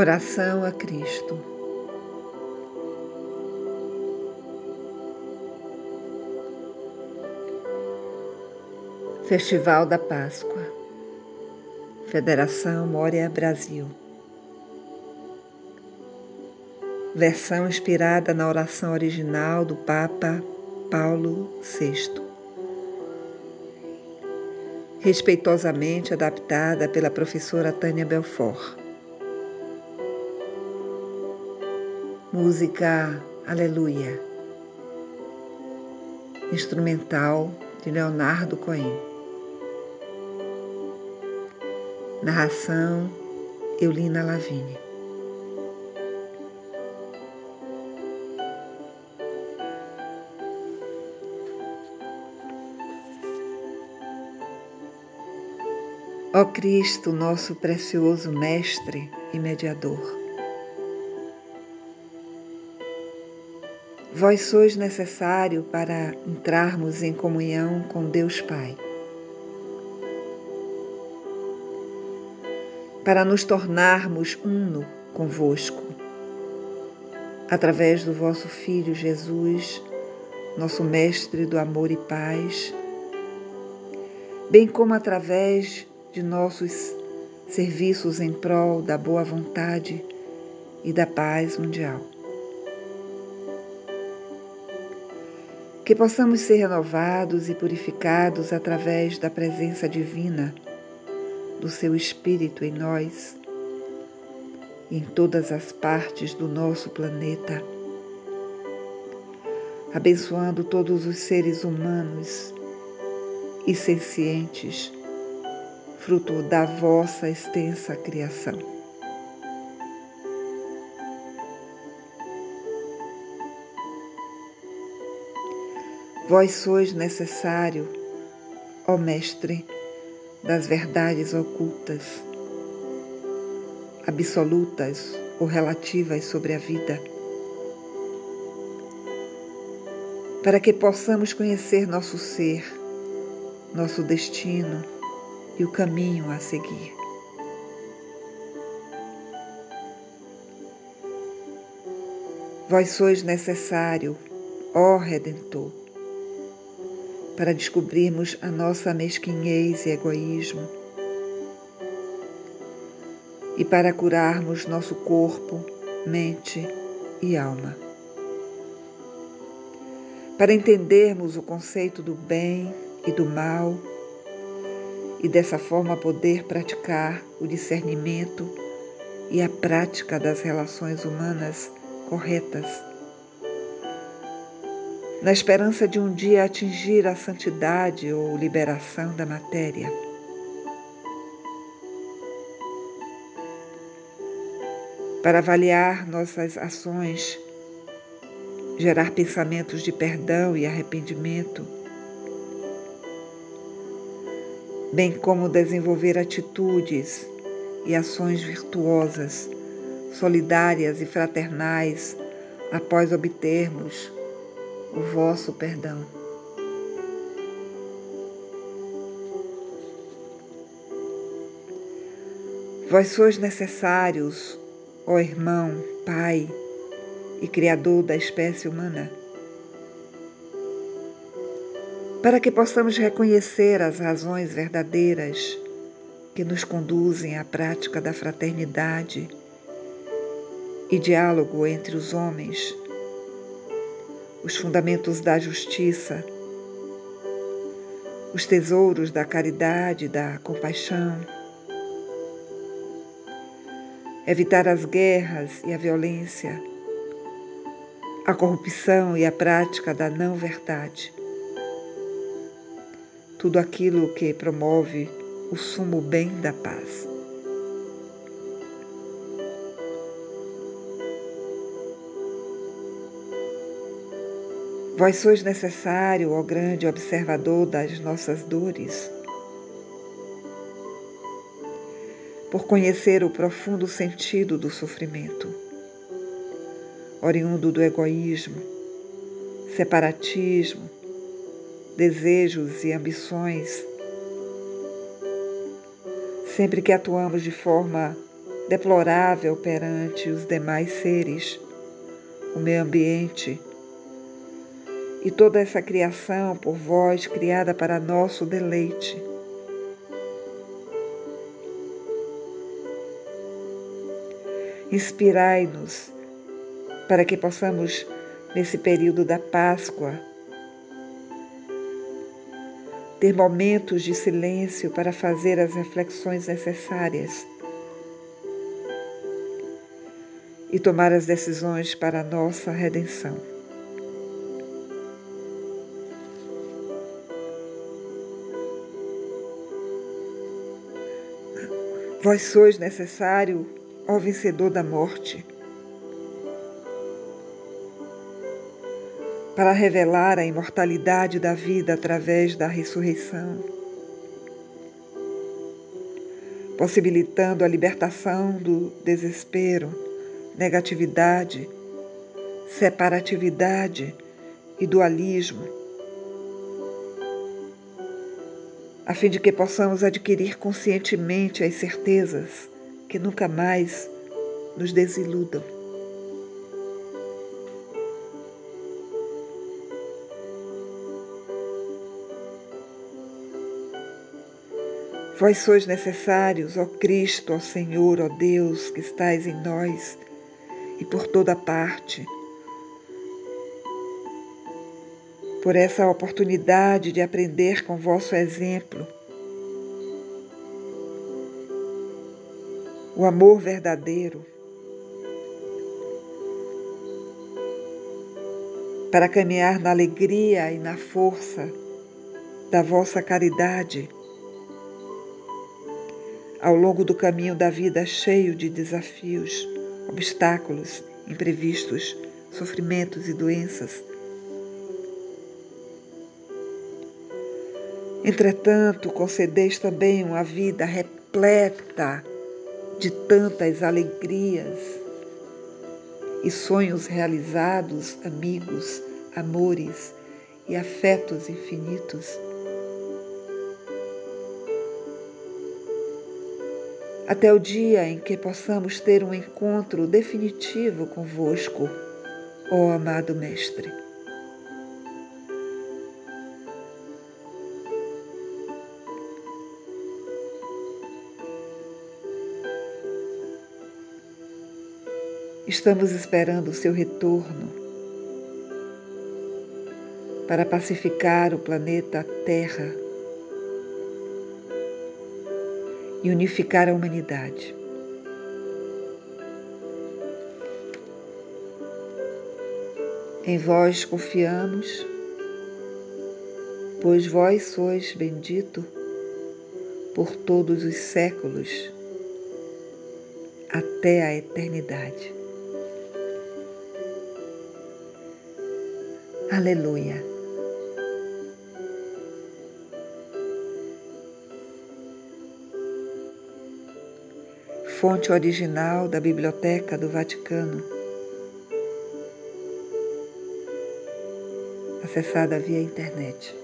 Oração a Cristo. Festival da Páscoa. Federação Mória Brasil. Versão inspirada na oração original do Papa Paulo VI. Respeitosamente adaptada pela professora Tânia Belfort. Música Aleluia. Instrumental de Leonardo Cohen. Narração Eulina Lavigne. Ó Cristo, nosso precioso Mestre e Mediador Vós sois necessário para entrarmos em comunhão com Deus Pai. Para nos tornarmos uno convosco, através do vosso Filho Jesus, nosso Mestre do amor e paz, bem como através de nossos serviços em prol da boa vontade e da paz mundial. Que possamos ser renovados e purificados através da presença divina do Seu Espírito em nós em todas as partes do nosso planeta, abençoando todos os seres humanos e sencientes, fruto da vossa extensa criação. Vós sois necessário, ó Mestre, das verdades ocultas, absolutas ou relativas sobre a vida, para que possamos conhecer nosso ser, nosso destino e o caminho a seguir. Vós sois necessário, ó Redentor, para descobrirmos a nossa mesquinhez e egoísmo e para curarmos nosso corpo, mente e alma. Para entendermos o conceito do bem e do mal e dessa forma poder praticar o discernimento e a prática das relações humanas corretas na esperança de um dia atingir a santidade ou liberação da matéria. Para avaliar nossas ações, gerar pensamentos de perdão e arrependimento, bem como desenvolver atitudes e ações virtuosas, solidárias e fraternais após obtermos o vosso perdão. Vós sois necessários, ó irmão, Pai e Criador da espécie humana, para que possamos reconhecer as razões verdadeiras que nos conduzem à prática da fraternidade e diálogo entre os homens os fundamentos da justiça, os tesouros da caridade, da compaixão, evitar as guerras e a violência, a corrupção e a prática da não-verdade. Tudo aquilo que promove o sumo bem da paz. Vós sois necessário, ó grande observador das nossas dores, por conhecer o profundo sentido do sofrimento, oriundo do egoísmo, separatismo, desejos e ambições. Sempre que atuamos de forma deplorável perante os demais seres, o meio ambiente e toda essa criação por vós criada para nosso deleite. Inspirai-nos para que possamos, nesse período da Páscoa, ter momentos de silêncio para fazer as reflexões necessárias e tomar as decisões para a nossa redenção. Vós sois necessário, ó vencedor da morte, para revelar a imortalidade da vida através da ressurreição, possibilitando a libertação do desespero, negatividade, separatividade e dualismo, a fim de que possamos adquirir conscientemente as certezas que nunca mais nos desiludam. Vós sois necessários, ó Cristo, ó Senhor, ó Deus, que estais em nós e por toda parte. Por essa oportunidade de aprender com vosso exemplo. O amor verdadeiro, para caminhar na alegria e na força da vossa caridade. Ao longo do caminho da vida cheio de desafios, obstáculos, imprevistos, sofrimentos e doenças. Entretanto, concedeis também uma vida repleta de tantas alegrias e sonhos realizados, amigos, amores e afetos infinitos. até o dia em que possamos ter um encontro definitivo convosco, ó amado Mestre. Estamos esperando o seu retorno para pacificar o planeta Terra e unificar a humanidade. Em vós confiamos, pois vós sois bendito por todos os séculos, até a eternidade. Aleluia. fonte original da Biblioteca do Vaticano, acessada via internet.